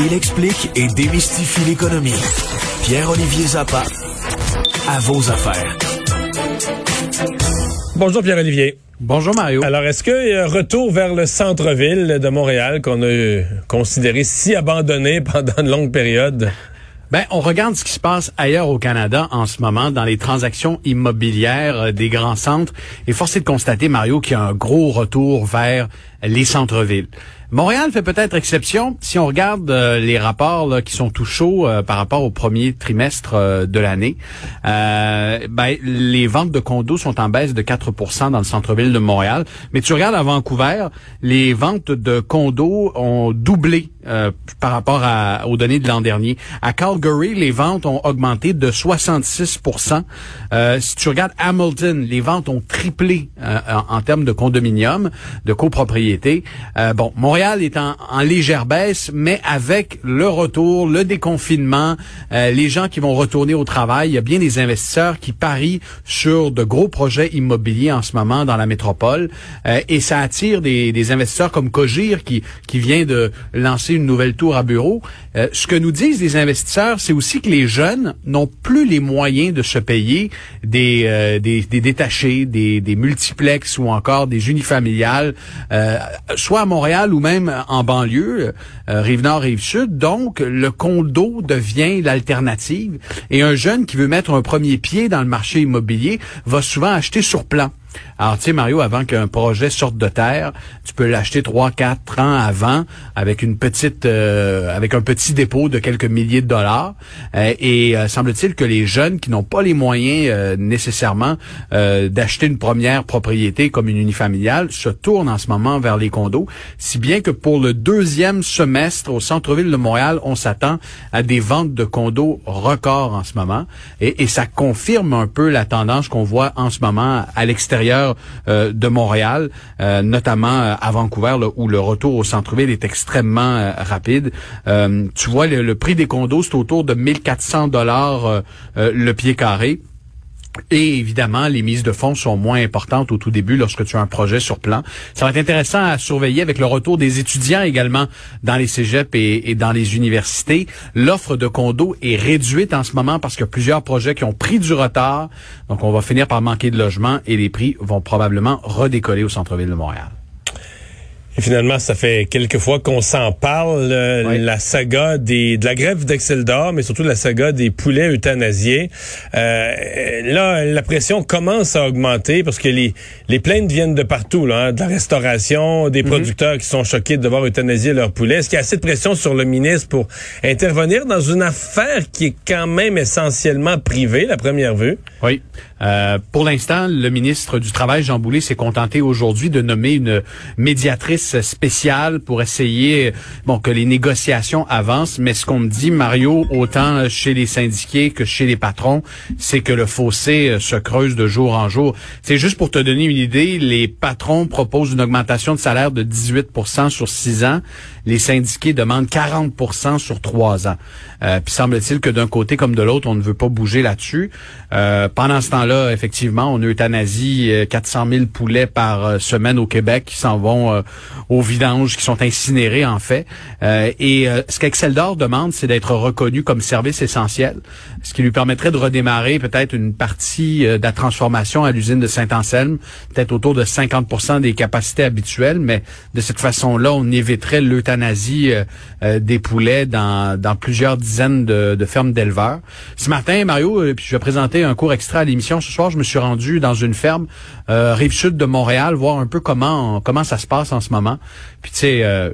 Il explique et démystifie l'économie. Pierre-Olivier Zappa, à vos affaires. Bonjour Pierre-Olivier. Bonjour Mario. Alors, est-ce qu'il y a un retour vers le centre-ville de Montréal qu'on a considéré si abandonné pendant une longue période? Ben, on regarde ce qui se passe ailleurs au Canada en ce moment dans les transactions immobilières euh, des grands centres et force est de constater, Mario, qu'il y a un gros retour vers les centres-villes. Montréal fait peut-être exception si on regarde euh, les rapports qui sont tout chauds euh, par rapport au premier trimestre euh, de l'année. ben, les ventes de condos sont en baisse de 4% dans le centre-ville de Montréal. Mais tu regardes à Vancouver, les ventes de condos ont doublé par rapport aux données de l'an dernier. À Calgary, les ventes ont augmenté de 66% Si tu regardes Hamilton, les ventes ont triplé en, en, termes de condominium, de copropriété. bon, Montréal Montréal est en, légère baisse, mais avec le retour, le déconfinement, euh, les gens qui vont retourner au travail, il y a bien des investisseurs qui parient sur de gros projets immobiliers en ce moment dans la métropole, euh, et ça attire des, investisseurs comme Cogir qui, qui vient de lancer une nouvelle tour à bureau. Euh, ce que nous disent les investisseurs, c'est aussi que les jeunes n'ont plus les moyens de se payer des, des, détachés, des, des multiplex ou encore des unifamiliales, soit à Montréal ou même même en banlieue, euh, rive nord, rive sud. Donc, le condo devient l'alternative. Et un jeune qui veut mettre un premier pied dans le marché immobilier va souvent acheter sur plan. Alors, tu sais, Mario, avant qu'un projet sorte de terre, tu peux l'acheter trois, quatre ans avant avec une petite, euh, avec un petit dépôt de quelques milliers de dollars. Euh, et euh, semble-t-il que les jeunes qui n'ont pas les moyens nécessairement d'acheter une première propriété comme une unifamiliale se tournent en ce moment vers les condos. Si bien que pour le deuxième semestre au centre-ville de Montréal, on s'attend à des ventes de condos records en ce moment. Et, et ça confirme un peu la tendance qu'on voit en ce moment à l'extérieur euh, de Montréal, euh, notamment euh, à Vancouver, où le retour au centre-ville est extrêmement rapide. tu vois, le, prix des condos, c'est autour de 1400 dollars le pied carré. Et évidemment, les mises de fonds sont moins importantes au tout début lorsque tu as un projet sur plan. Ça va être intéressant à surveiller avec le retour des étudiants également dans les cégeps et, dans les universités. L'offre de condos est réduite en ce moment parce qu'il y a plusieurs projets qui ont pris du retard. Donc, on va finir par manquer de logements et les prix vont probablement redécoller au centre-ville de Montréal. Et finalement, ça fait quelques fois qu'on s'en parle, euh, la saga des, de la grève d'Excel d'or, mais surtout la saga des poulets euthanasiés. Euh, là, la pression commence à augmenter parce que les, les plaintes viennent de partout, là, hein, de la restauration, des mhm. producteurs qui sont choqués de devoir euthanasier leurs poulets. Est-ce qu'il y a assez de pression sur le ministre pour intervenir dans une affaire qui est quand même essentiellement privée, la première vue? Oui. Euh, pour l'instant, le ministre du Travail, Jean Boulet, s'est contenté aujourd'hui de nommer une médiatrice spéciale pour essayer bon que les négociations avancent. Mais ce qu'on me dit, Mario, autant chez les syndiqués que chez les patrons, c'est que le fossé euh, se creuse de jour en jour. C'est juste pour te donner une idée, les patrons proposent une augmentation de salaire de 18% sur six ans. Les syndiqués demandent 40% sur trois ans. Euh, puis semble-t-il que d'un côté comme de l'autre, on ne veut pas bouger là-dessus. Euh, pendant ce temps-là, effectivement, on euthanasie 400 000 poulets par euh, semaine au Québec qui s'en vont euh, au vidange, qui sont incinérés en fait. Euh, et ce qu'Exceldor demande, c'est d'être reconnu comme service essentiel, ce qui lui permettrait de redémarrer peut-être une partie de la transformation à l'usine de Saint-Anselme, peut-être autour de 50% des capacités habituelles, mais de cette façon-là, on éviterait l'euthanasie des poulets dans, dans plusieurs dizaines de, de fermes d'éleveurs. Ce matin, Mario, puis je vais présenter un cours extra à l'émission ce soir, je me suis rendu dans une ferme euh, rive sud de Montréal, voir un peu comment comment ça se passe en ce moment. Puis tu sais, euh,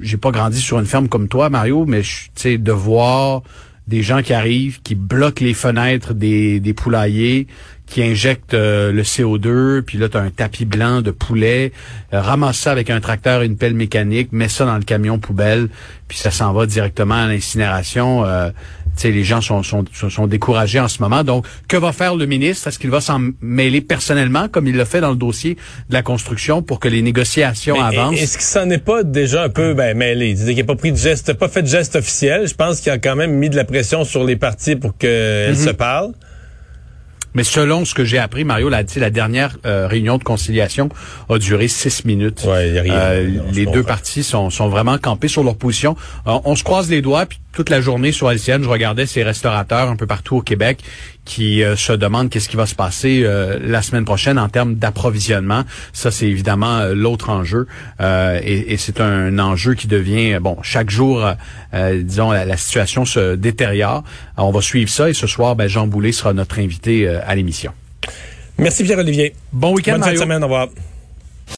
j'ai pas grandi sur une ferme comme toi, Mario, mais tu sais de voir des gens qui arrivent, qui bloquent les fenêtres des, des poulaillers, qui injecte euh, le CO2, puis là, tu as un tapis blanc de poulet, euh, ramasse ça avec un tracteur et une pelle mécanique, met ça dans le camion poubelle, puis ça s'en va directement à l'incinération. Euh, les gens sont, sont, sont découragés en ce moment. Donc, que va faire le ministre? Est-ce qu'il va s'en mêler personnellement, comme il l'a fait dans le dossier de la construction, pour que les négociations avancent? Est-ce qu'il s'en est pas déjà un peu ben, mêlé? Il n'a pas pris de geste, pas fait de geste officiel. Je pense qu'il a quand même mis de la pression sur les parties pour qu'elles mm-hmm. se parlent. Mais selon ce que j'ai appris, Mario l'a dit, la dernière euh, réunion de conciliation a duré six minutes. Ouais, rien, euh, les deux parties sont, sont vraiment campées sur leur position. Euh, on se croise les doigts, puis toute la journée sur LCN, je regardais ces restaurateurs un peu partout au Québec qui euh, se demandent qu'est-ce qui va se passer euh, la semaine prochaine en termes d'approvisionnement. Ça, c'est évidemment euh, l'autre enjeu. et, et c'est un enjeu qui devient, bon, chaque jour, disons, la, situation se détériore. on va suivre ça et ce soir, ben, Jean Boulet sera notre invité à l'émission. Merci Pierre-Olivier. Bon week-end, Bonne fin de semaine, au revoir.